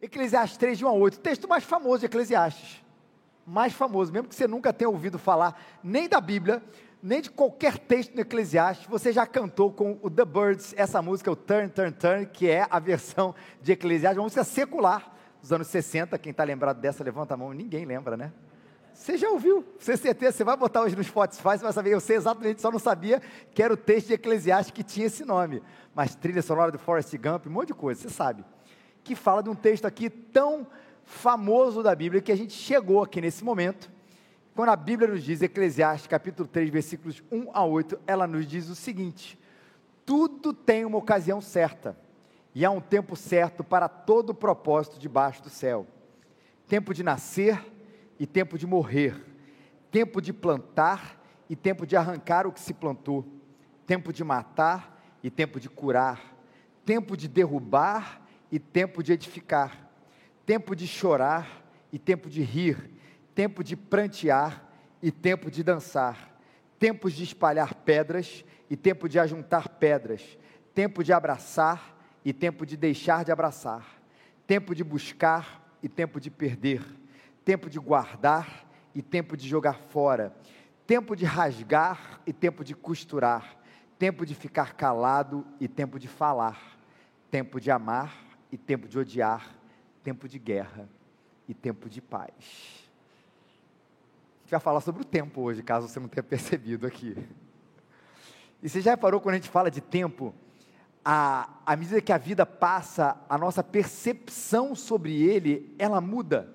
Eclesiastes 3, de 1 a 8, o texto mais famoso de Eclesiastes. Mais famoso, mesmo que você nunca tenha ouvido falar nem da Bíblia, nem de qualquer texto no Eclesiastes, você já cantou com o The Birds, essa música, o Turn, Turn, Turn, que é a versão de Eclesiastes, uma música secular dos anos 60. Quem está lembrado dessa, levanta a mão. Ninguém lembra, né? Você já ouviu, você certeza, você vai botar hoje no Spotify, você vai saber, eu sei exatamente, só não sabia que era o texto de Eclesiastes que tinha esse nome. Mas trilha sonora do Forrest Gump, um monte de coisa, você sabe que fala de um texto aqui tão famoso da Bíblia que a gente chegou aqui nesse momento. Quando a Bíblia nos diz, Eclesiastes capítulo 3, versículos 1 a 8, ela nos diz o seguinte: tudo tem uma ocasião certa, e há um tempo certo para todo propósito debaixo do céu. Tempo de nascer e tempo de morrer, tempo de plantar e tempo de arrancar o que se plantou, tempo de matar e tempo de curar, tempo de derrubar e tempo de edificar, tempo de chorar e tempo de rir, tempo de prantear e tempo de dançar, tempos de espalhar pedras e tempo de ajuntar pedras, tempo de abraçar e tempo de deixar de abraçar, tempo de buscar e tempo de perder, tempo de guardar e tempo de jogar fora, tempo de rasgar e tempo de costurar, tempo de ficar calado e tempo de falar, tempo de amar e tempo de odiar, tempo de guerra e tempo de paz. A gente vai falar sobre o tempo hoje, caso você não tenha percebido aqui. E você já reparou quando a gente fala de tempo, a, à medida que a vida passa, a nossa percepção sobre ele, ela muda.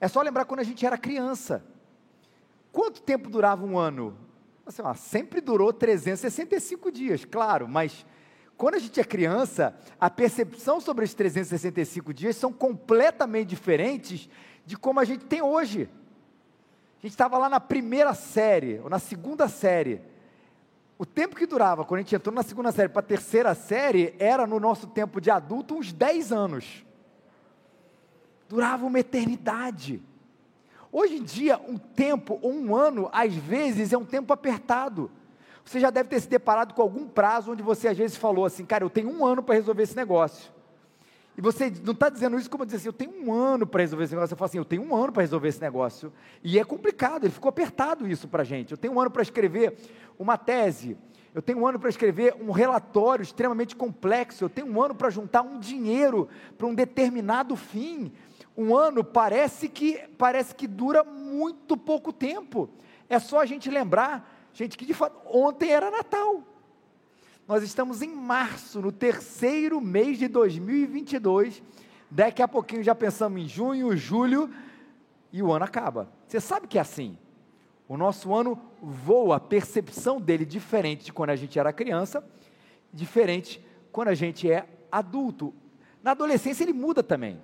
É só lembrar quando a gente era criança. Quanto tempo durava um ano? Assim, ó, sempre durou 365 dias, claro, mas quando a gente é criança, a percepção sobre os 365 dias são completamente diferentes de como a gente tem hoje. A gente estava lá na primeira série, ou na segunda série. O tempo que durava, quando a gente entrou na segunda série para a terceira série, era no nosso tempo de adulto uns 10 anos. Durava uma eternidade. Hoje em dia, um tempo ou um ano, às vezes, é um tempo apertado. Você já deve ter se deparado com algum prazo onde você às vezes falou assim, cara, eu tenho um ano para resolver esse negócio. E você não está dizendo isso como dizer assim, eu tenho um ano para resolver esse negócio. Você fala assim, eu tenho um ano para resolver esse negócio. E é complicado, ele ficou apertado isso para a gente. Eu tenho um ano para escrever uma tese. Eu tenho um ano para escrever um relatório extremamente complexo. Eu tenho um ano para juntar um dinheiro para um determinado fim. Um ano parece que parece que dura muito pouco tempo. É só a gente lembrar Gente, que de fato, ontem era Natal. Nós estamos em março, no terceiro mês de 2022. Daqui a pouquinho já pensamos em junho, julho e o ano acaba. Você sabe que é assim. O nosso ano voa, a percepção dele diferente de quando a gente era criança, diferente quando a gente é adulto. Na adolescência ele muda também.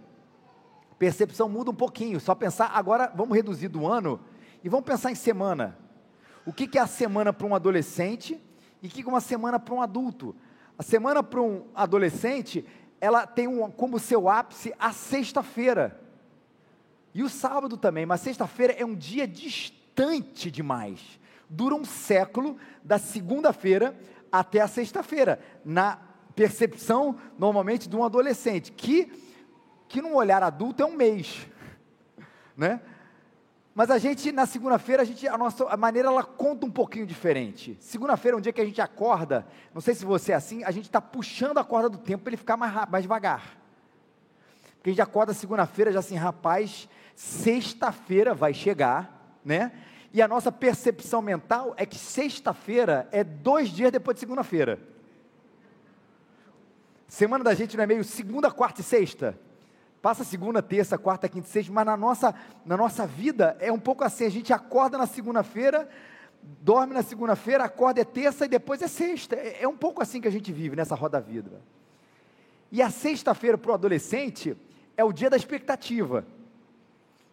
A percepção muda um pouquinho. Só pensar, agora vamos reduzir do ano e vamos pensar em semana o que, é a semana para um adolescente e o que é uma semana para um adulto. A semana para um adolescente, ela tem um, como seu ápice a sexta-feira. E o sábado também, mas sexta-feira é um dia distante demais. Dura um século da segunda-feira até a sexta-feira, na percepção normalmente de um adolescente, que, que num olhar adulto é um mês. Né? Mas a gente, na segunda-feira, a, a nossa a maneira ela conta um pouquinho diferente. Segunda-feira é um dia que a gente acorda, não sei se você é assim, a gente está puxando a corda do tempo para ele ficar mais, mais devagar. Porque a gente acorda segunda-feira já assim, rapaz, sexta-feira vai chegar, né? E a nossa percepção mental é que sexta-feira é dois dias depois de segunda-feira. Semana da gente não é meio segunda, quarta e sexta? Passa segunda, terça, quarta, quinta, sexta, mas na nossa, na nossa vida é um pouco assim: a gente acorda na segunda-feira, dorme na segunda-feira, acorda é terça e depois é sexta. É, é um pouco assim que a gente vive nessa roda vida. E a sexta-feira para o adolescente é o dia da expectativa.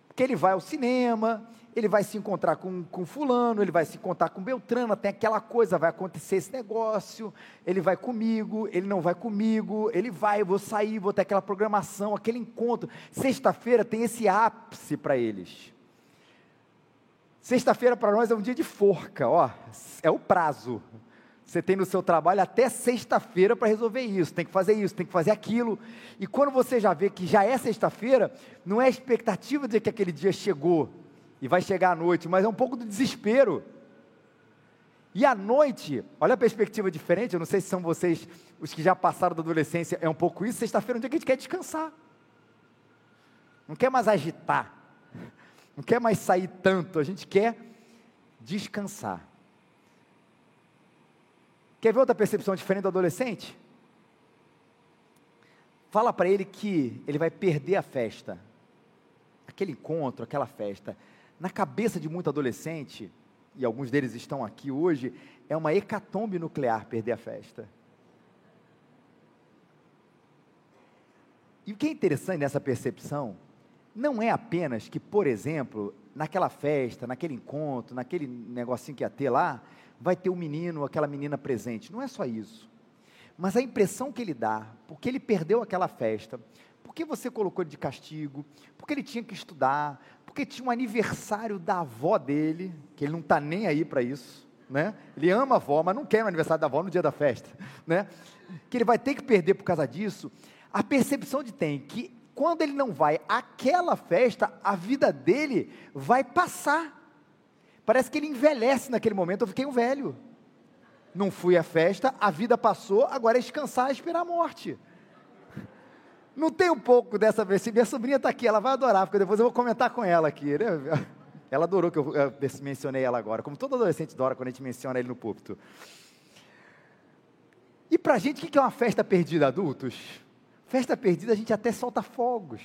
Porque ele vai ao cinema, ele vai se encontrar com, com fulano, ele vai se encontrar com Beltrano, tem aquela coisa, vai acontecer esse negócio, ele vai comigo, ele não vai comigo, ele vai, eu vou sair, vou ter aquela programação, aquele encontro. Sexta-feira tem esse ápice para eles. Sexta-feira para nós é um dia de forca, ó, é o prazo. Você tem no seu trabalho até sexta-feira para resolver isso, tem que fazer isso, tem que fazer aquilo. E quando você já vê que já é sexta-feira, não é expectativa de que aquele dia chegou e vai chegar à noite, mas é um pouco do desespero. E à noite, olha a perspectiva diferente, eu não sei se são vocês, os que já passaram da adolescência, é um pouco isso. Sexta-feira é um dia que a gente quer descansar, não quer mais agitar, não quer mais sair tanto, a gente quer descansar. Quer ver outra percepção diferente do adolescente? Fala para ele que ele vai perder a festa, aquele encontro, aquela festa. Na cabeça de muito adolescente, e alguns deles estão aqui hoje, é uma hecatombe nuclear perder a festa. E o que é interessante nessa percepção, não é apenas que, por exemplo, naquela festa, naquele encontro, naquele negocinho que ia ter lá, vai ter um menino ou aquela menina presente. Não é só isso. Mas a impressão que ele dá, porque ele perdeu aquela festa, porque você colocou ele de castigo, porque ele tinha que estudar, porque tinha um aniversário da avó dele, que ele não está nem aí para isso, né? Ele ama a avó, mas não quer o aniversário da avó no dia da festa, né? Que ele vai ter que perder por causa disso. A percepção de tem que quando ele não vai àquela festa, a vida dele vai passar. Parece que ele envelhece naquele momento. Eu fiquei um velho. Não fui à festa, a vida passou, agora é descansar e esperar a morte. Não tem um pouco dessa vez. Minha sobrinha está aqui, ela vai adorar, porque depois eu vou comentar com ela aqui. Né? Ela adorou que eu, mencionei ela agora, como todo adolescente adora quando a gente menciona ele no púlpito. E para a gente, o que é uma festa perdida, adultos? Festa perdida, a gente até solta fogos.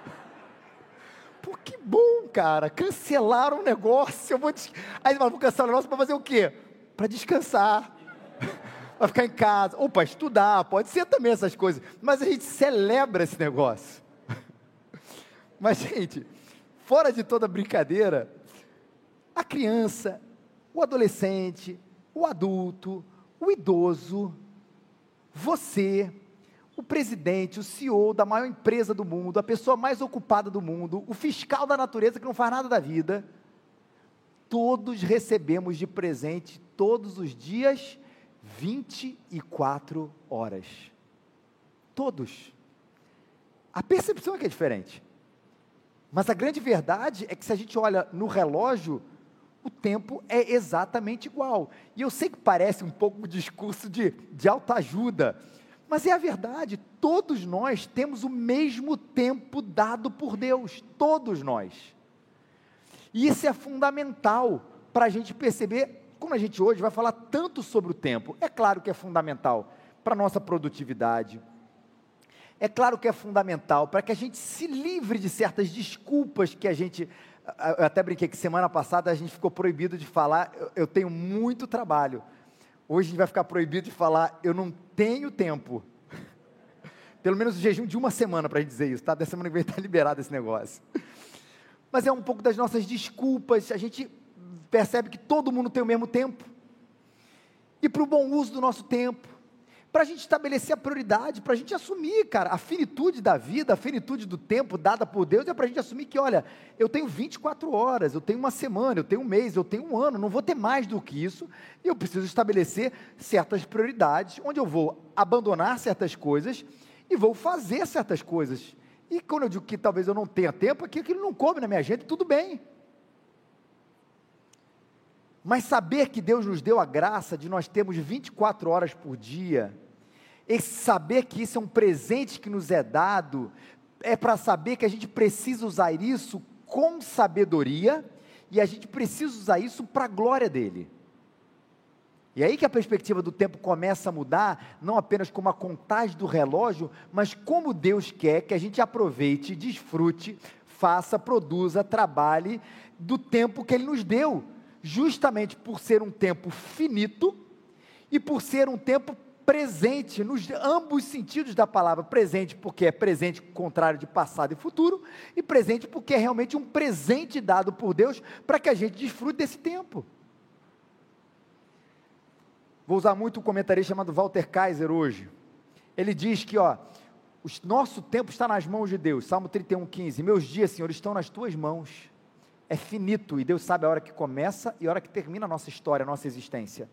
Pô, que bom, cara. Cancelaram o negócio. Eu vou des... Aí fala, vou cancelar o negócio para fazer o quê? Para descansar. para ficar em casa. Ou para estudar. Pode ser também essas coisas. Mas a gente celebra esse negócio. Mas, gente, fora de toda brincadeira, a criança, o adolescente, o adulto, o idoso, você, o presidente, o CEO da maior empresa do mundo, a pessoa mais ocupada do mundo, o fiscal da natureza que não faz nada da vida, todos recebemos de presente todos os dias 24 horas. Todos. A percepção é que é diferente. Mas a grande verdade é que se a gente olha no relógio, o tempo é exatamente igual. E eu sei que parece um pouco um discurso de, de alta ajuda, mas é a verdade, todos nós temos o mesmo tempo dado por Deus, todos nós. E isso é fundamental para a gente perceber, como a gente hoje vai falar tanto sobre o tempo. É claro que é fundamental para a nossa produtividade, é claro que é fundamental para que a gente se livre de certas desculpas que a gente. Eu até brinquei que semana passada a gente ficou proibido de falar, eu tenho muito trabalho. Hoje a gente vai ficar proibido de falar, eu não tenho tempo. Pelo menos o jejum de uma semana para a gente dizer isso, tá? Dessa semana que vem está liberado esse negócio. Mas é um pouco das nossas desculpas, a gente percebe que todo mundo tem o mesmo tempo. E para o bom uso do nosso tempo, para a gente estabelecer a prioridade, para a gente assumir, cara, a finitude da vida, a finitude do tempo dada por Deus, é para a gente assumir que, olha, eu tenho 24 horas, eu tenho uma semana, eu tenho um mês, eu tenho um ano, não vou ter mais do que isso, e eu preciso estabelecer certas prioridades, onde eu vou abandonar certas coisas e vou fazer certas coisas. E quando eu digo que talvez eu não tenha tempo, é que aquilo não coube na minha agenda, tudo bem. Mas saber que Deus nos deu a graça de nós termos 24 horas por dia, e saber que isso é um presente que nos é dado, é para saber que a gente precisa usar isso com sabedoria, e a gente precisa usar isso para a glória dele. E aí que a perspectiva do tempo começa a mudar, não apenas como a contagem do relógio, mas como Deus quer que a gente aproveite, desfrute, faça, produza, trabalhe do tempo que Ele nos deu justamente por ser um tempo finito e por ser um tempo presente, nos ambos sentidos da palavra presente, porque é presente contrário de passado e futuro, e presente porque é realmente um presente dado por Deus para que a gente desfrute desse tempo. Vou usar muito um comentarista chamado Walter Kaiser hoje. Ele diz que, ó, o nosso tempo está nas mãos de Deus. Salmo 31, 15. Meus dias, Senhor, estão nas tuas mãos é finito e Deus sabe a hora que começa e a hora que termina a nossa história, a nossa existência.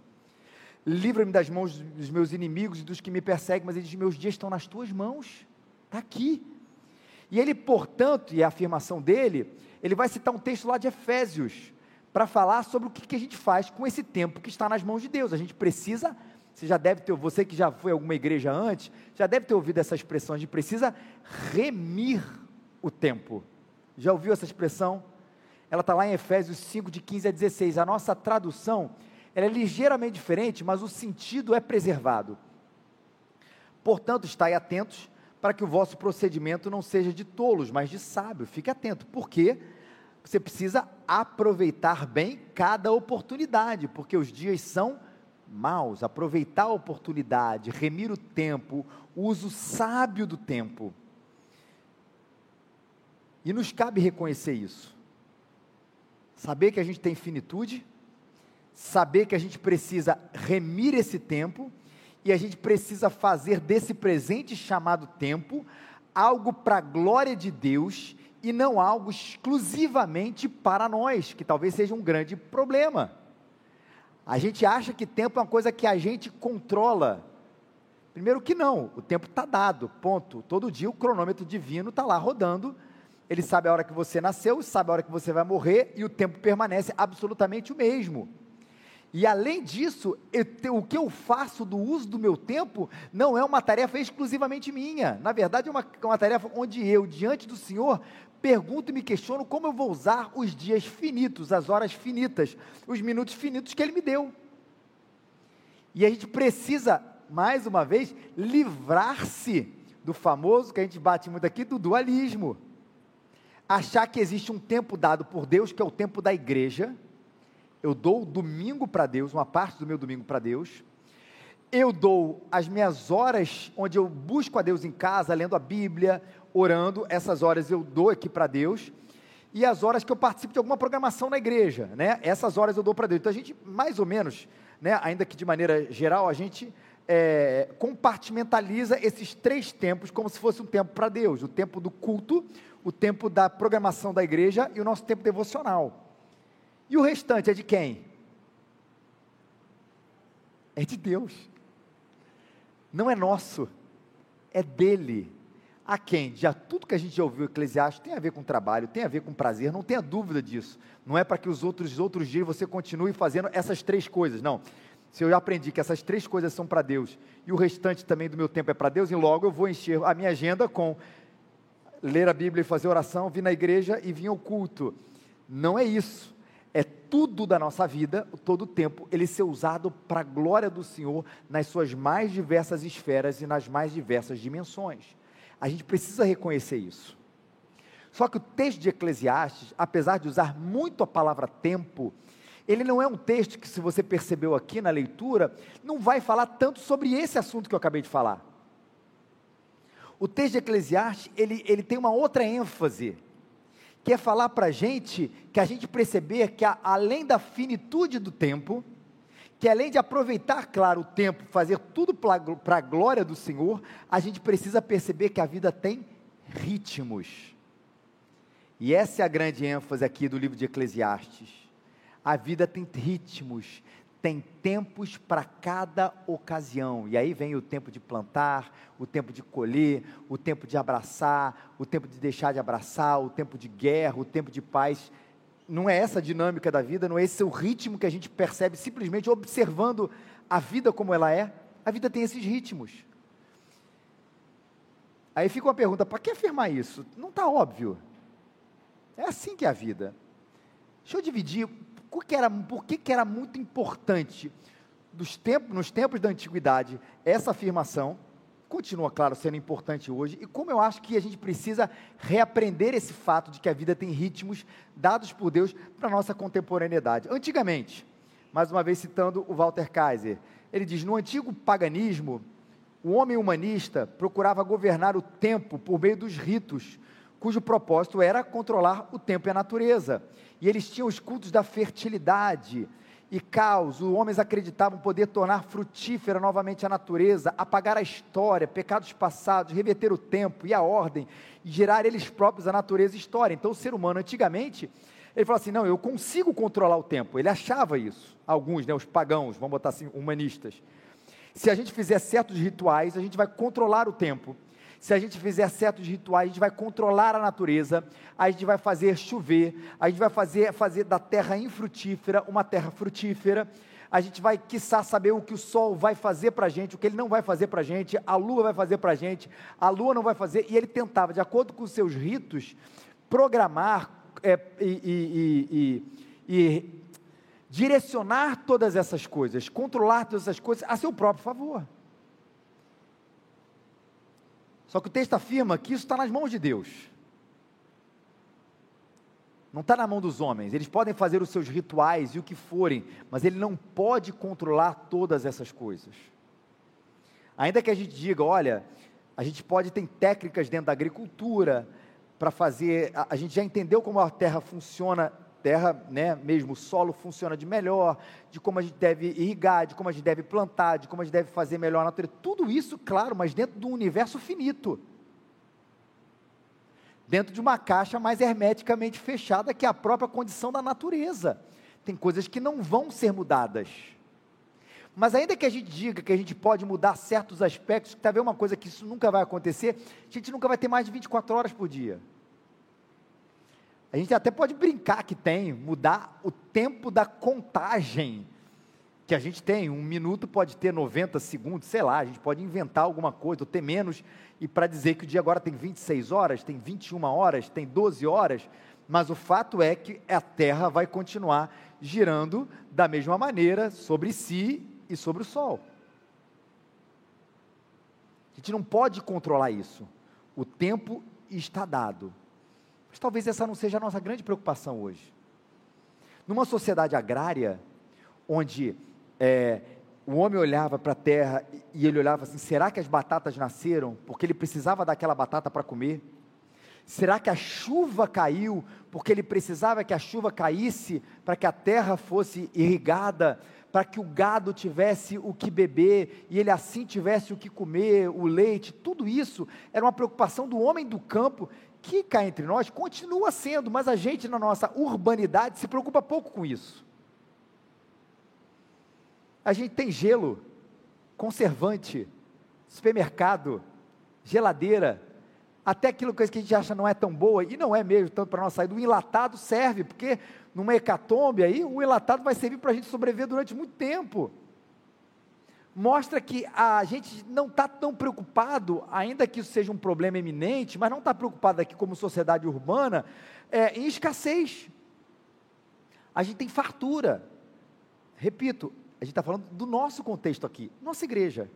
livra-me das mãos dos meus inimigos e dos que me perseguem, mas diz: meus dias estão nas tuas mãos, está aqui. E ele, portanto, e a afirmação dele, ele vai citar um texto lá de Efésios, para falar sobre o que, que a gente faz com esse tempo que está nas mãos de Deus. A gente precisa, você já deve ter, você que já foi a alguma igreja antes, já deve ter ouvido essa expressão, gente precisa remir o tempo. Já ouviu essa expressão? Ela está lá em Efésios 5, de 15 a 16. A nossa tradução ela é ligeiramente diferente, mas o sentido é preservado. Portanto, estai atentos para que o vosso procedimento não seja de tolos, mas de sábio. Fique atento, porque você precisa aproveitar bem cada oportunidade, porque os dias são maus. Aproveitar a oportunidade, remir o tempo, o uso sábio do tempo. E nos cabe reconhecer isso. Saber que a gente tem finitude, saber que a gente precisa remir esse tempo e a gente precisa fazer desse presente chamado tempo algo para a glória de Deus e não algo exclusivamente para nós, que talvez seja um grande problema. A gente acha que tempo é uma coisa que a gente controla. Primeiro que não, o tempo está dado, ponto. Todo dia o cronômetro divino está lá rodando. Ele sabe a hora que você nasceu, sabe a hora que você vai morrer e o tempo permanece absolutamente o mesmo. E além disso, eu, o que eu faço do uso do meu tempo não é uma tarefa exclusivamente minha. Na verdade, é uma, é uma tarefa onde eu, diante do Senhor, pergunto e me questiono como eu vou usar os dias finitos, as horas finitas, os minutos finitos que Ele me deu. E a gente precisa, mais uma vez, livrar-se do famoso, que a gente bate muito aqui, do dualismo. Achar que existe um tempo dado por Deus, que é o tempo da igreja, eu dou o domingo para Deus, uma parte do meu domingo para Deus. Eu dou as minhas horas onde eu busco a Deus em casa, lendo a Bíblia, orando, essas horas eu dou aqui para Deus. E as horas que eu participo de alguma programação na igreja, né? Essas horas eu dou para Deus. Então a gente, mais ou menos, né, ainda que de maneira geral, a gente é, compartimentaliza esses três tempos como se fosse um tempo para Deus: o tempo do culto, o tempo da programação da igreja e o nosso tempo devocional. E o restante é de quem? É de Deus. Não é nosso, é dele. A quem? Já tudo que a gente já ouviu Eclesiastes tem a ver com trabalho, tem a ver com prazer, não tenha dúvida disso. Não é para que os outros outros dias você continue fazendo essas três coisas, não. Se eu aprendi que essas três coisas são para Deus e o restante também do meu tempo é para Deus, e logo eu vou encher a minha agenda com ler a Bíblia e fazer oração, vir na igreja e vir ao culto. Não é isso é tudo da nossa vida, todo o tempo, ele ser usado para a glória do Senhor nas suas mais diversas esferas e nas mais diversas dimensões. A gente precisa reconhecer isso. Só que o texto de Eclesiastes, apesar de usar muito a palavra tempo, ele não é um texto que, se você percebeu aqui na leitura, não vai falar tanto sobre esse assunto que eu acabei de falar. O texto de Eclesiastes, ele, ele tem uma outra ênfase quer falar para a gente que a gente perceber que a, além da finitude do tempo, que além de aproveitar, claro, o tempo, fazer tudo para a glória do Senhor, a gente precisa perceber que a vida tem ritmos. E essa é a grande ênfase aqui do livro de Eclesiastes. A vida tem ritmos, tem tempos para cada ocasião. E aí vem o tempo de plantar, o tempo de colher, o tempo de abraçar, o tempo de deixar de abraçar, o tempo de guerra, o tempo de paz. Não é essa a dinâmica da vida, não é esse o ritmo que a gente percebe simplesmente observando a vida como ela é. A vida tem esses ritmos. Aí fica uma pergunta: para que afirmar isso? Não está óbvio. É assim que é a vida. Deixa eu dividir por que era, por que, que era muito importante dos tempos, nos tempos da antiguidade essa afirmação? Continua, claro, sendo importante hoje, e como eu acho que a gente precisa reaprender esse fato de que a vida tem ritmos dados por Deus para a nossa contemporaneidade. Antigamente, mais uma vez citando o Walter Kaiser, ele diz: no antigo paganismo, o homem humanista procurava governar o tempo por meio dos ritos, cujo propósito era controlar o tempo e a natureza. E eles tinham os cultos da fertilidade e caos. Os homens acreditavam poder tornar frutífera novamente a natureza, apagar a história, pecados passados, reverter o tempo e a ordem, e gerar eles próprios a natureza e a história. Então, o ser humano, antigamente, Ele falou assim: não, eu consigo controlar o tempo. Ele achava isso. Alguns, né, os pagãos, vamos botar assim, humanistas. Se a gente fizer certos rituais, a gente vai controlar o tempo. Se a gente fizer certos rituais, a gente vai controlar a natureza, a gente vai fazer chover, a gente vai fazer, fazer da terra infrutífera uma terra frutífera, a gente vai, quiçá, saber o que o sol vai fazer para a gente, o que ele não vai fazer para a gente, a lua vai fazer para a gente, a lua não vai fazer, e ele tentava, de acordo com os seus ritos, programar é, e, e, e, e direcionar todas essas coisas, controlar todas essas coisas a seu próprio favor. Só que o texto afirma que isso está nas mãos de Deus. Não está na mão dos homens. Eles podem fazer os seus rituais e o que forem, mas ele não pode controlar todas essas coisas. Ainda que a gente diga, olha, a gente pode ter técnicas dentro da agricultura para fazer. A, a gente já entendeu como a terra funciona terra, né, mesmo o solo funciona de melhor, de como a gente deve irrigar, de como a gente deve plantar, de como a gente deve fazer melhor a natureza. Tudo isso, claro, mas dentro de um universo finito. Dentro de uma caixa mais hermeticamente fechada, que a própria condição da natureza. Tem coisas que não vão ser mudadas. Mas ainda que a gente diga que a gente pode mudar certos aspectos, que talvez uma coisa que isso nunca vai acontecer, a gente nunca vai ter mais de 24 horas por dia. A gente até pode brincar que tem, mudar o tempo da contagem que a gente tem. Um minuto pode ter 90 segundos, sei lá, a gente pode inventar alguma coisa, ou ter menos, e para dizer que o dia agora tem 26 horas, tem 21 horas, tem 12 horas, mas o fato é que a Terra vai continuar girando da mesma maneira sobre si e sobre o Sol. A gente não pode controlar isso. O tempo está dado. Mas talvez essa não seja a nossa grande preocupação hoje. Numa sociedade agrária, onde é, o homem olhava para a terra e ele olhava assim: será que as batatas nasceram porque ele precisava daquela batata para comer? Será que a chuva caiu porque ele precisava que a chuva caísse para que a terra fosse irrigada, para que o gado tivesse o que beber e ele assim tivesse o que comer, o leite? Tudo isso era uma preocupação do homem do campo que cá entre nós continua sendo, mas a gente na nossa urbanidade se preocupa pouco com isso. A gente tem gelo, conservante, supermercado, geladeira, até aquilo que a gente acha não é tão boa, e não é mesmo tanto para a nossa saída, o enlatado serve, porque numa hecatombe aí, o enlatado vai servir para a gente sobreviver durante muito tempo mostra que a gente não está tão preocupado, ainda que isso seja um problema eminente, mas não está preocupado aqui como sociedade urbana, é, em escassez. A gente tem fartura. Repito, a gente está falando do nosso contexto aqui, nossa igreja.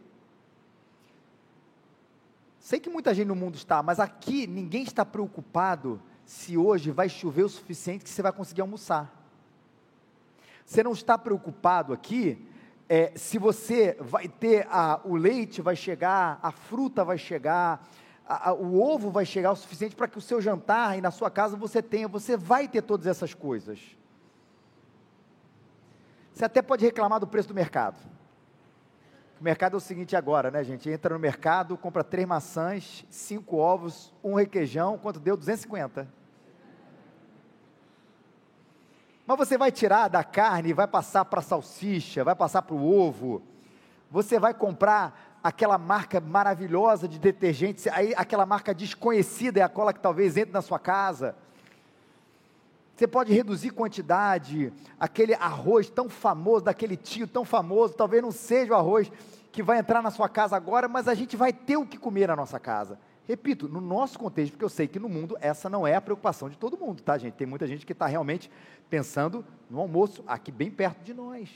Sei que muita gente no mundo está, mas aqui ninguém está preocupado se hoje vai chover o suficiente que você vai conseguir almoçar. Você não está preocupado aqui é, se você vai ter a, o leite vai chegar, a fruta vai chegar, a, a, o ovo vai chegar o suficiente para que o seu jantar e na sua casa você tenha, você vai ter todas essas coisas. Você até pode reclamar do preço do mercado. O mercado é o seguinte agora, né, gente? Entra no mercado, compra três maçãs, cinco ovos, um requeijão, quanto deu? 250. Mas você vai tirar da carne vai passar para a salsicha, vai passar para o ovo. Você vai comprar aquela marca maravilhosa de detergente, aí aquela marca desconhecida é a cola que talvez entre na sua casa. Você pode reduzir quantidade, aquele arroz tão famoso, daquele tio tão famoso, talvez não seja o arroz que vai entrar na sua casa agora, mas a gente vai ter o que comer na nossa casa. Repito, no nosso contexto, porque eu sei que no mundo essa não é a preocupação de todo mundo, tá, gente? Tem muita gente que está realmente pensando no almoço aqui bem perto de nós.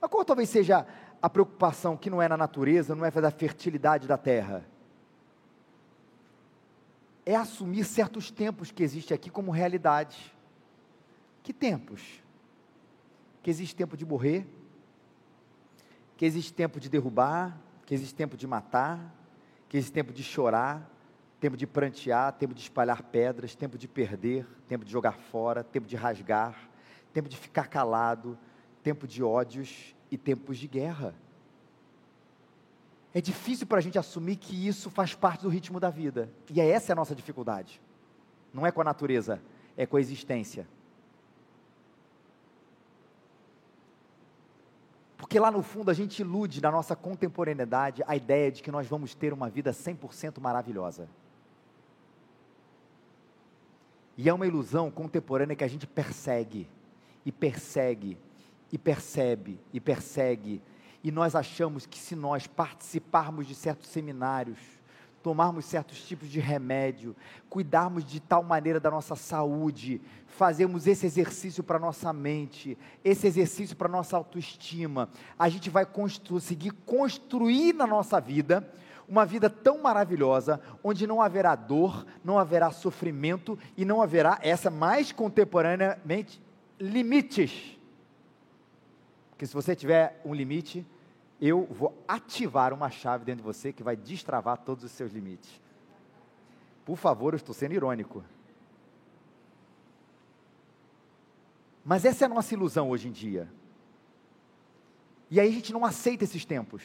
Mas qual talvez seja a preocupação que não é na natureza, não é da fertilidade da terra? É assumir certos tempos que existem aqui como realidade. Que tempos? Que existe tempo de morrer, que existe tempo de derrubar, que existe tempo de matar, que esse tempo de chorar, tempo de prantear, tempo de espalhar pedras, tempo de perder, tempo de jogar fora, tempo de rasgar, tempo de ficar calado, tempo de ódios e tempos de guerra. É difícil para a gente assumir que isso faz parte do ritmo da vida. E é essa a nossa dificuldade. Não é com a natureza, é com a existência. Porque lá no fundo a gente ilude na nossa contemporaneidade a ideia de que nós vamos ter uma vida 100% maravilhosa. E é uma ilusão contemporânea que a gente persegue, e persegue, e percebe, e persegue. E nós achamos que se nós participarmos de certos seminários, tomarmos certos tipos de remédio, cuidarmos de tal maneira da nossa saúde, fazermos esse exercício para nossa mente, esse exercício para nossa autoestima, a gente vai conseguir construir na nossa vida uma vida tão maravilhosa, onde não haverá dor, não haverá sofrimento e não haverá, essa mais contemporaneamente, limites. Porque se você tiver um limite, eu vou ativar uma chave dentro de você que vai destravar todos os seus limites. Por favor, eu estou sendo irônico. Mas essa é a nossa ilusão hoje em dia. E aí a gente não aceita esses tempos,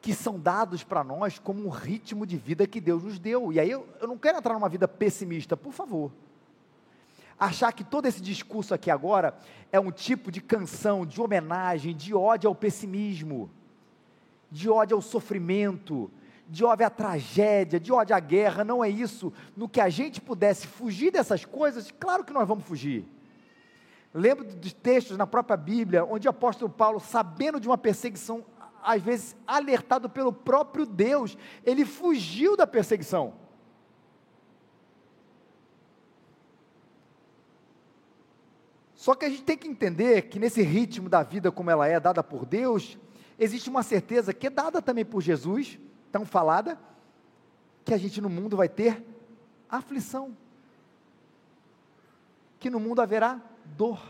que são dados para nós como um ritmo de vida que Deus nos deu. E aí eu, eu não quero entrar numa vida pessimista, por favor achar que todo esse discurso aqui agora é um tipo de canção, de homenagem, de ódio ao pessimismo, de ódio ao sofrimento, de ódio à tragédia, de ódio à guerra, não é isso. No que a gente pudesse fugir dessas coisas, claro que nós vamos fugir. Lembro de textos na própria Bíblia, onde o apóstolo Paulo, sabendo de uma perseguição, às vezes alertado pelo próprio Deus, ele fugiu da perseguição. Só que a gente tem que entender que nesse ritmo da vida como ela é dada por Deus, existe uma certeza que é dada também por Jesus, tão falada, que a gente no mundo vai ter aflição. Que no mundo haverá dor.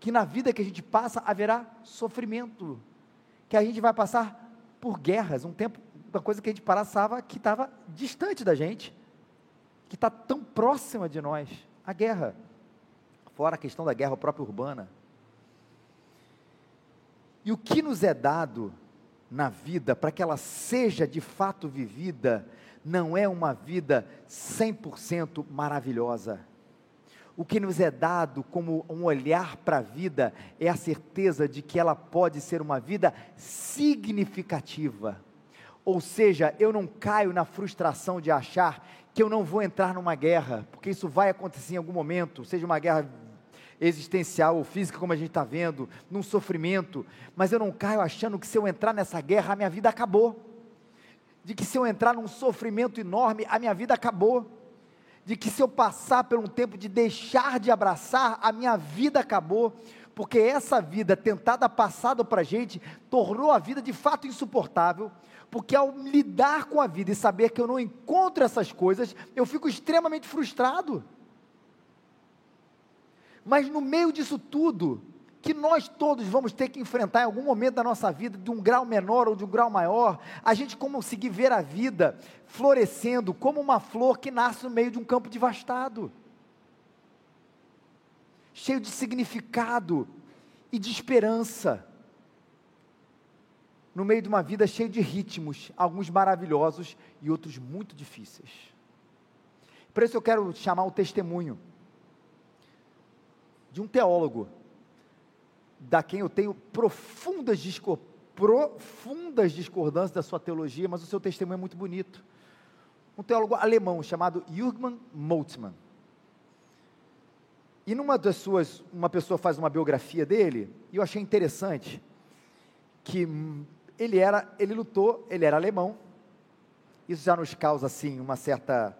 Que na vida que a gente passa haverá sofrimento. Que a gente vai passar por guerras, um tempo, uma coisa que a gente passava que estava distante da gente, que está tão próxima de nós, a guerra fora a questão da guerra própria urbana. E o que nos é dado na vida para que ela seja de fato vivida, não é uma vida 100% maravilhosa. O que nos é dado como um olhar para a vida é a certeza de que ela pode ser uma vida significativa. Ou seja, eu não caio na frustração de achar que eu não vou entrar numa guerra, porque isso vai acontecer em algum momento, seja uma guerra existencial ou física, como a gente está vendo, num sofrimento, mas eu não caio achando que se eu entrar nessa guerra, a minha vida acabou. De que se eu entrar num sofrimento enorme, a minha vida acabou. De que se eu passar por um tempo de deixar de abraçar, a minha vida acabou. Porque essa vida tentada passada para a gente tornou a vida de fato insuportável. Porque ao lidar com a vida e saber que eu não encontro essas coisas, eu fico extremamente frustrado. Mas no meio disso tudo, que nós todos vamos ter que enfrentar em algum momento da nossa vida, de um grau menor ou de um grau maior, a gente conseguir ver a vida florescendo como uma flor que nasce no meio de um campo devastado, cheio de significado e de esperança, no meio de uma vida cheia de ritmos, alguns maravilhosos e outros muito difíceis. Por isso eu quero chamar o testemunho de um teólogo, da quem eu tenho profundas, discor profundas discordâncias da sua teologia, mas o seu testemunho é muito bonito. Um teólogo alemão chamado Jürgen Moltmann. E numa das suas, uma pessoa faz uma biografia dele, e eu achei interessante que ele era, ele lutou, ele era alemão. Isso já nos causa assim uma certa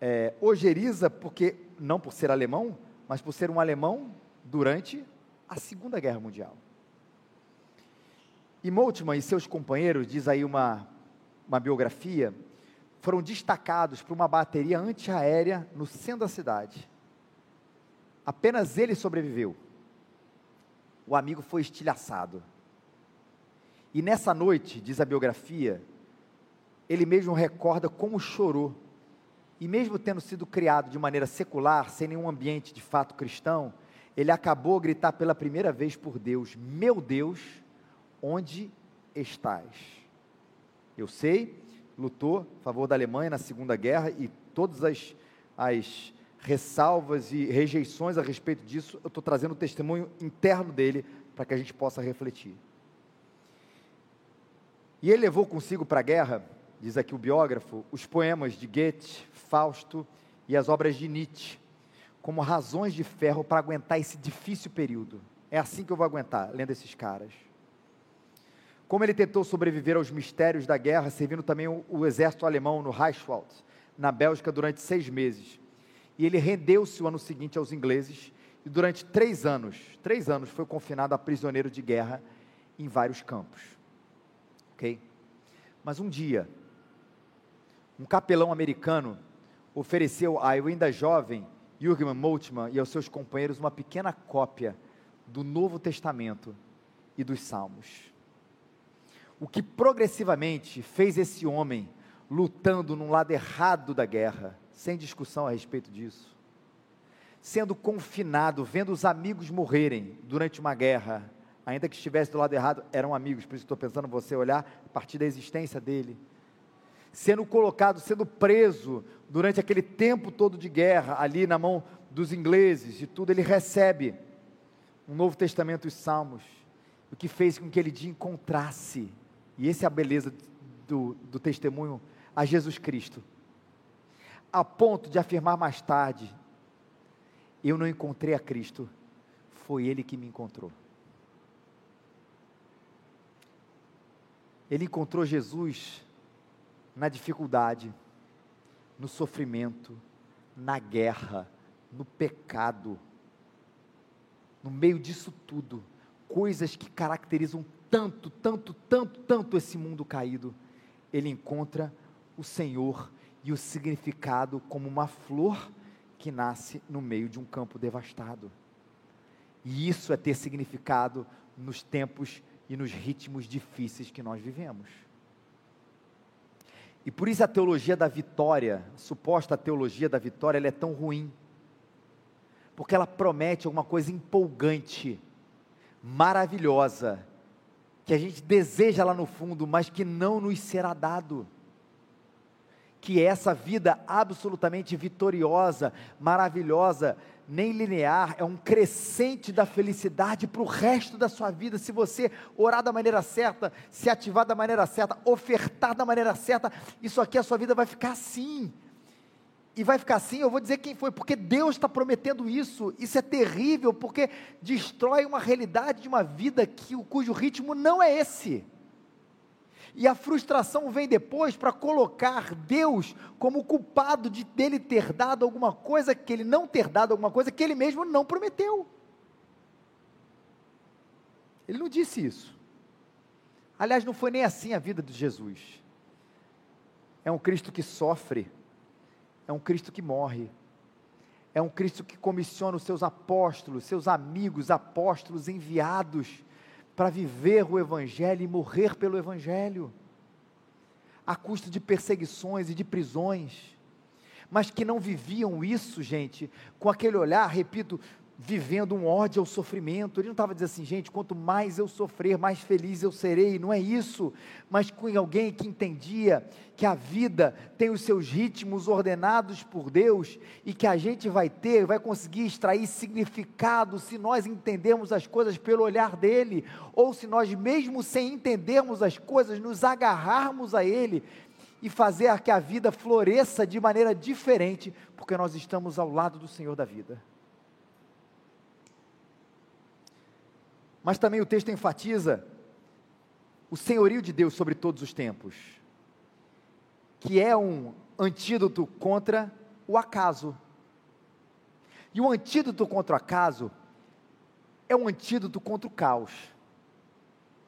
é, ojeriza, porque não por ser alemão, mas por ser um alemão durante a Segunda Guerra Mundial. E Moltmann e seus companheiros, diz aí uma, uma biografia, foram destacados por uma bateria antiaérea no centro da cidade. Apenas ele sobreviveu. O amigo foi estilhaçado. E nessa noite, diz a biografia, ele mesmo recorda como chorou e mesmo tendo sido criado de maneira secular, sem nenhum ambiente de fato cristão, ele acabou a gritar pela primeira vez por Deus: Meu Deus, onde estás? Eu sei, lutou a favor da Alemanha na Segunda Guerra e todas as, as ressalvas e rejeições a respeito disso, eu estou trazendo o testemunho interno dele para que a gente possa refletir. E ele levou consigo para a guerra, diz aqui o biógrafo, os poemas de Goethe, Fausto e as obras de Nietzsche, como razões de ferro para aguentar esse difícil período. É assim que eu vou aguentar, lendo esses caras. Como ele tentou sobreviver aos mistérios da guerra, servindo também o, o exército alemão no Reichswald, na Bélgica, durante seis meses e ele rendeu-se o ano seguinte aos ingleses, e durante três anos, três anos foi confinado a prisioneiro de guerra em vários campos. Ok? Mas um dia, um capelão americano ofereceu ao ainda jovem Jürgen Moltmann e aos seus companheiros uma pequena cópia do Novo Testamento e dos Salmos. O que progressivamente fez esse homem lutando num lado errado da guerra, sem discussão a respeito disso. Sendo confinado, vendo os amigos morrerem durante uma guerra, ainda que estivesse do lado errado, eram amigos, por isso estou pensando você olhar a partir da existência dele. Sendo colocado, sendo preso durante aquele tempo todo de guerra, ali na mão dos ingleses e tudo, ele recebe um Novo Testamento e os Salmos, o que fez com que ele dia encontrasse, e essa é a beleza do, do testemunho a Jesus Cristo a ponto de afirmar mais tarde: Eu não encontrei a Cristo, foi Ele que me encontrou. Ele encontrou Jesus na dificuldade, no sofrimento, na guerra, no pecado, no meio disso tudo, coisas que caracterizam tanto, tanto, tanto, tanto esse mundo caído. Ele encontra o Senhor e o significado como uma flor que nasce no meio de um campo devastado. E isso é ter significado nos tempos e nos ritmos difíceis que nós vivemos. E por isso a teologia da vitória, a suposta teologia da vitória, ela é tão ruim. Porque ela promete alguma coisa empolgante, maravilhosa, que a gente deseja lá no fundo, mas que não nos será dado que essa vida absolutamente vitoriosa, maravilhosa, nem linear, é um crescente da felicidade para o resto da sua vida. Se você orar da maneira certa, se ativar da maneira certa, ofertar da maneira certa, isso aqui a sua vida vai ficar assim. E vai ficar assim, eu vou dizer quem foi, porque Deus está prometendo isso. Isso é terrível, porque destrói uma realidade de uma vida que, cujo ritmo não é esse. E a frustração vem depois para colocar Deus como culpado de dele ter dado alguma coisa que ele não ter dado alguma coisa que ele mesmo não prometeu. Ele não disse isso. Aliás, não foi nem assim a vida de Jesus. É um Cristo que sofre, é um Cristo que morre, é um Cristo que comissiona os seus apóstolos, seus amigos apóstolos enviados para viver o Evangelho e morrer pelo Evangelho, a custo de perseguições e de prisões, mas que não viviam isso, gente, com aquele olhar, repito, vivendo um ódio ao sofrimento. Ele não estava dizendo assim, gente, quanto mais eu sofrer, mais feliz eu serei. Não é isso. Mas com alguém que entendia que a vida tem os seus ritmos ordenados por Deus e que a gente vai ter, vai conseguir extrair significado se nós entendermos as coisas pelo olhar dele, ou se nós, mesmo sem entendermos as coisas, nos agarrarmos a ele e fazer que a vida floresça de maneira diferente, porque nós estamos ao lado do Senhor da vida. Mas também o texto enfatiza o senhorio de Deus sobre todos os tempos, que é um antídoto contra o acaso. E o antídoto contra o acaso é um antídoto contra o caos.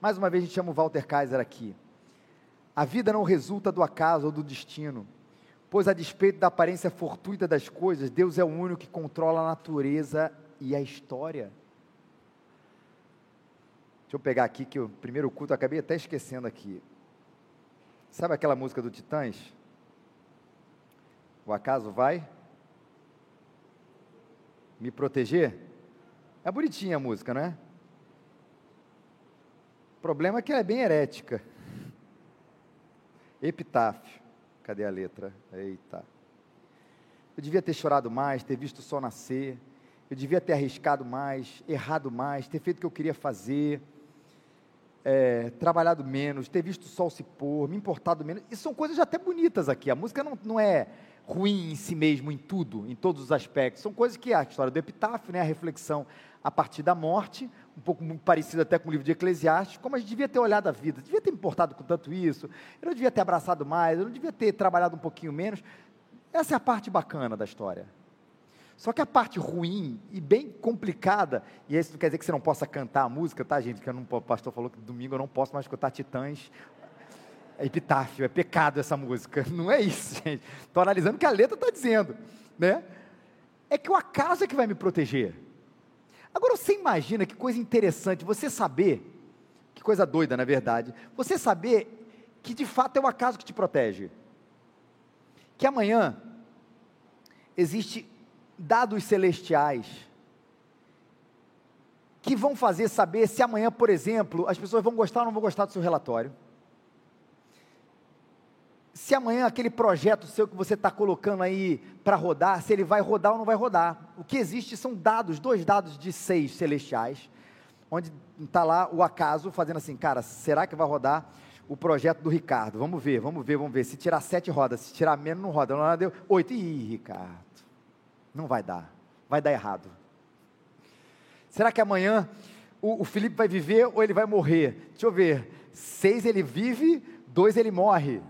Mais uma vez a gente chama o Walter Kaiser aqui. A vida não resulta do acaso ou do destino, pois a despeito da aparência fortuita das coisas, Deus é o único que controla a natureza e a história. Deixa eu pegar aqui que o primeiro culto eu acabei até esquecendo aqui. Sabe aquela música do Titãs? O acaso vai me proteger? É bonitinha a música, não é? O problema é que ela é bem herética. Epitáfio. Cadê a letra? Eita. Eu devia ter chorado mais, ter visto o sol nascer. Eu devia ter arriscado mais, errado mais, ter feito o que eu queria fazer, é, trabalhado menos, ter visto o sol se pôr, me importado menos. Isso são coisas até bonitas aqui. A música não, não é ruim em si mesmo, em tudo, em todos os aspectos. São coisas que a história do epitáfio, né, a reflexão a partir da morte, um pouco parecido até com o livro de Eclesiastes, como a gente devia ter olhado a vida, devia ter importado com tanto isso, eu não devia ter abraçado mais, eu não devia ter trabalhado um pouquinho menos. Essa é a parte bacana da história. Só que a parte ruim e bem complicada, e isso não quer dizer que você não possa cantar a música, tá, gente? Que o pastor falou que domingo eu não posso mais escutar Titãs. É epitáfio, é pecado essa música. Não é isso, gente. Estou analisando o que a letra está dizendo, né? É que o acaso é que vai me proteger. Agora você imagina que coisa interessante você saber, que coisa doida na verdade, você saber que de fato é o acaso que te protege. Que amanhã existe dados celestiais que vão fazer saber se amanhã, por exemplo, as pessoas vão gostar ou não vão gostar do seu relatório. Se amanhã aquele projeto seu que você está colocando aí para rodar, se ele vai rodar ou não vai rodar. O que existe são dados, dois dados de seis celestiais, onde está lá o acaso fazendo assim, cara, será que vai rodar o projeto do Ricardo? Vamos ver, vamos ver, vamos ver. Se tirar sete rodas, se tirar menos não roda. Não deu oito. Ih, Ricardo. Não vai dar. Vai dar errado. Será que amanhã o, o Felipe vai viver ou ele vai morrer? Deixa eu ver. Seis ele vive, dois ele morre.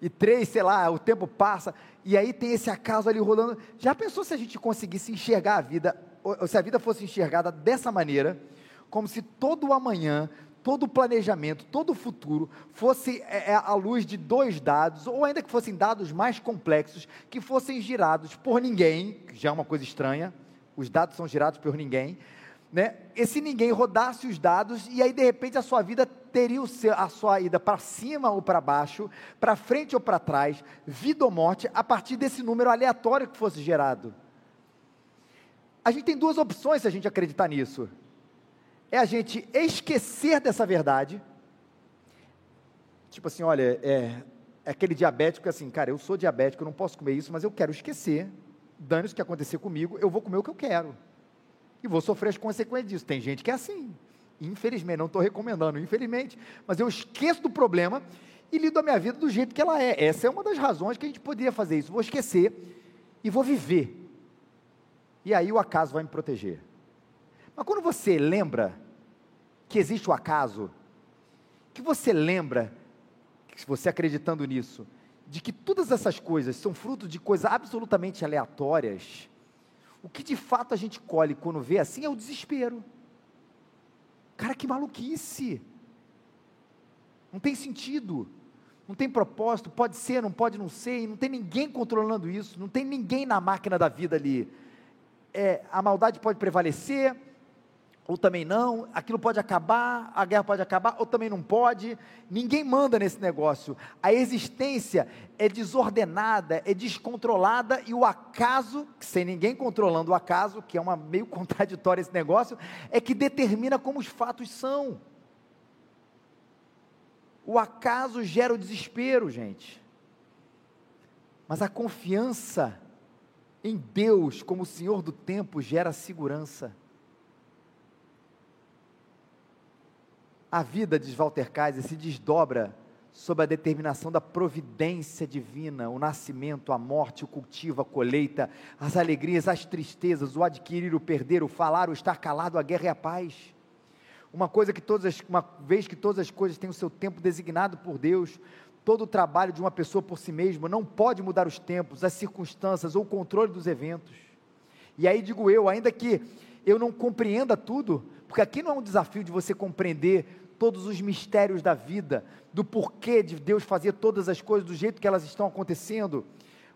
E três, sei lá, o tempo passa. E aí tem esse acaso ali rolando. Já pensou se a gente conseguisse enxergar a vida, ou se a vida fosse enxergada dessa maneira, como se todo o amanhã, todo o planejamento, todo o futuro fosse é, é, à luz de dois dados, ou ainda que fossem dados mais complexos, que fossem girados por ninguém, que já é uma coisa estranha, os dados são girados por ninguém, né? Esse ninguém rodasse os dados e aí de repente a sua vida teria seu, a sua ida para cima ou para baixo, para frente ou para trás, vida ou morte, a partir desse número aleatório que fosse gerado. A gente tem duas opções se a gente acreditar nisso é a gente esquecer dessa verdade. Tipo assim, olha, é, é aquele diabético assim, cara, eu sou diabético, eu não posso comer isso, mas eu quero esquecer. Dane-se o que acontecer comigo, eu vou comer o que eu quero. E vou sofrer as consequências disso. Tem gente que é assim. Infelizmente, não estou recomendando, infelizmente. Mas eu esqueço do problema e lido a minha vida do jeito que ela é. Essa é uma das razões que a gente poderia fazer isso. Vou esquecer e vou viver. E aí o acaso vai me proteger. Mas quando você lembra que existe o acaso, que você lembra, se você acreditando nisso, de que todas essas coisas são fruto de coisas absolutamente aleatórias, o que de fato a gente colhe quando vê assim é o desespero. Cara, que maluquice! Não tem sentido, não tem propósito, pode ser, não pode não ser, não tem ninguém controlando isso, não tem ninguém na máquina da vida ali. É, a maldade pode prevalecer, ou também não, aquilo pode acabar, a guerra pode acabar, ou também não pode, ninguém manda nesse negócio. A existência é desordenada, é descontrolada, e o acaso, sem ninguém controlando o acaso, que é uma meio contraditório esse negócio, é que determina como os fatos são. O acaso gera o desespero, gente. Mas a confiança em Deus como Senhor do tempo gera segurança. A vida, diz Walter Kaiser, se desdobra sob a determinação da providência divina, o nascimento, a morte, o cultivo, a colheita, as alegrias, as tristezas, o adquirir, o perder, o falar, o estar calado, a guerra e a paz. Uma coisa que todas as, uma vez que todas as coisas têm o seu tempo designado por Deus, todo o trabalho de uma pessoa por si mesma não pode mudar os tempos, as circunstâncias ou o controle dos eventos. E aí digo eu, ainda que eu não compreenda tudo, porque aqui não é um desafio de você compreender todos os mistérios da vida, do porquê de Deus fazer todas as coisas do jeito que elas estão acontecendo.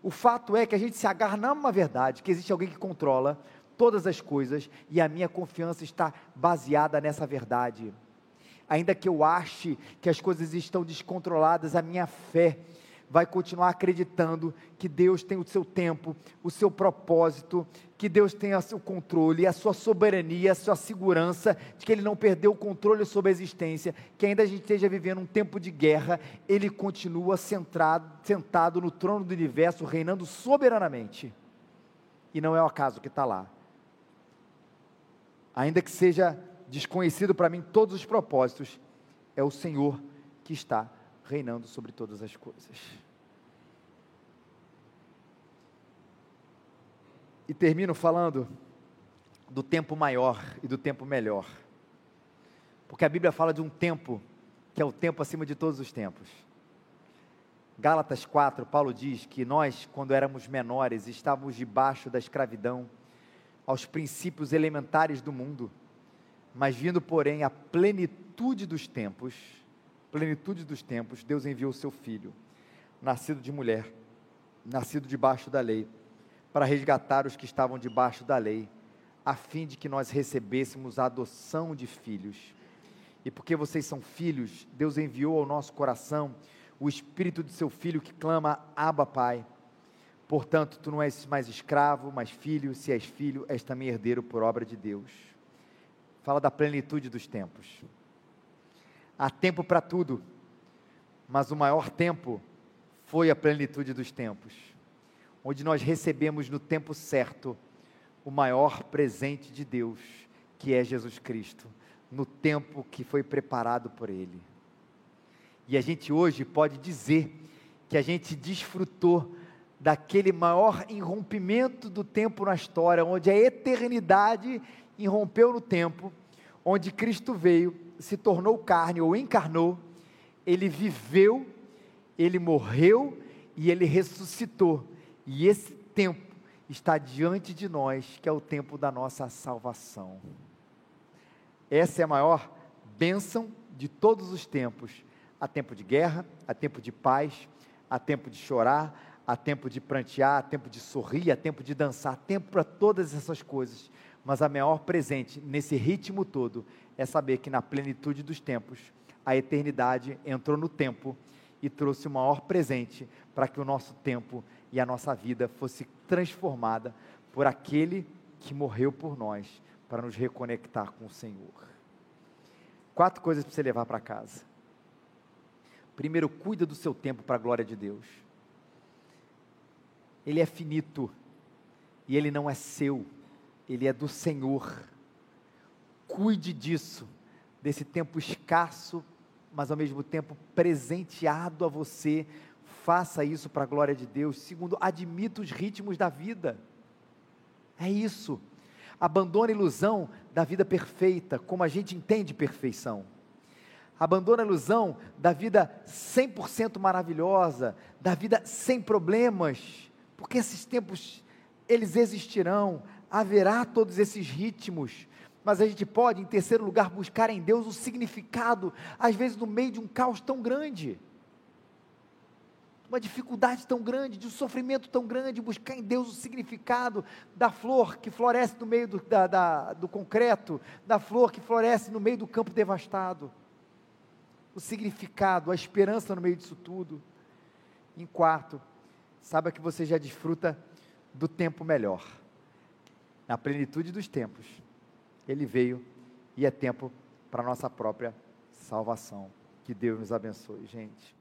O fato é que a gente se agarra numa verdade, que existe alguém que controla todas as coisas e a minha confiança está baseada nessa verdade. Ainda que eu ache que as coisas estão descontroladas, a minha fé vai continuar acreditando que Deus tem o seu tempo, o seu propósito, que Deus tem o controle, a sua soberania, a sua segurança, de que Ele não perdeu o controle sobre a existência, que ainda a gente esteja vivendo um tempo de guerra, Ele continua centrado, sentado no trono do universo, reinando soberanamente. E não é o acaso que está lá. Ainda que seja desconhecido para mim todos os propósitos, é o Senhor que está reinando sobre todas as coisas. E termino falando do tempo maior e do tempo melhor. Porque a Bíblia fala de um tempo que é o tempo acima de todos os tempos. Gálatas 4, Paulo diz que nós, quando éramos menores, estávamos debaixo da escravidão aos princípios elementares do mundo, mas vindo, porém, a plenitude dos tempos, plenitude dos tempos, Deus enviou o seu filho, nascido de mulher, nascido debaixo da lei, para resgatar os que estavam debaixo da lei, a fim de que nós recebêssemos a adoção de filhos. E porque vocês são filhos, Deus enviou ao nosso coração o espírito de seu filho que clama: Abba, Pai. Portanto, tu não és mais escravo, mas filho, se és filho, és também herdeiro por obra de Deus. Fala da plenitude dos tempos. Há tempo para tudo, mas o maior tempo foi a plenitude dos tempos, onde nós recebemos no tempo certo o maior presente de Deus, que é Jesus Cristo, no tempo que foi preparado por Ele. E a gente hoje pode dizer que a gente desfrutou daquele maior irrompimento do tempo na história, onde a eternidade irrompeu no tempo, onde Cristo veio, se tornou carne ou encarnou, ele viveu, ele morreu e ele ressuscitou. E esse tempo está diante de nós, que é o tempo da nossa salvação. Essa é a maior bênção de todos os tempos Há tempo de guerra, há tempo de paz, há tempo de chorar, há tempo de prantear, há tempo de sorrir, há tempo de dançar, há tempo para todas essas coisas. Mas a maior presente nesse ritmo todo é saber que na plenitude dos tempos, a eternidade entrou no tempo e trouxe o maior presente para que o nosso tempo e a nossa vida fosse transformada por aquele que morreu por nós para nos reconectar com o Senhor. Quatro coisas para você levar para casa. Primeiro, cuida do seu tempo para a glória de Deus. Ele é finito e ele não é seu, ele é do Senhor. Cuide disso, desse tempo escasso, mas ao mesmo tempo presenteado a você. Faça isso para a glória de Deus. Segundo, admita os ritmos da vida. É isso. Abandone a ilusão da vida perfeita, como a gente entende perfeição abandona a ilusão da vida 100% maravilhosa, da vida sem problemas, porque esses tempos eles existirão, haverá todos esses ritmos, mas a gente pode, em terceiro lugar, buscar em Deus o significado, às vezes no meio de um caos tão grande, uma dificuldade tão grande, de um sofrimento tão grande, buscar em Deus o significado da flor que floresce no meio do, da, da, do concreto, da flor que floresce no meio do campo devastado o significado, a esperança no meio disso tudo. Em quarto, saiba que você já desfruta do tempo melhor. Na plenitude dos tempos, ele veio e é tempo para a nossa própria salvação. Que Deus nos abençoe, gente.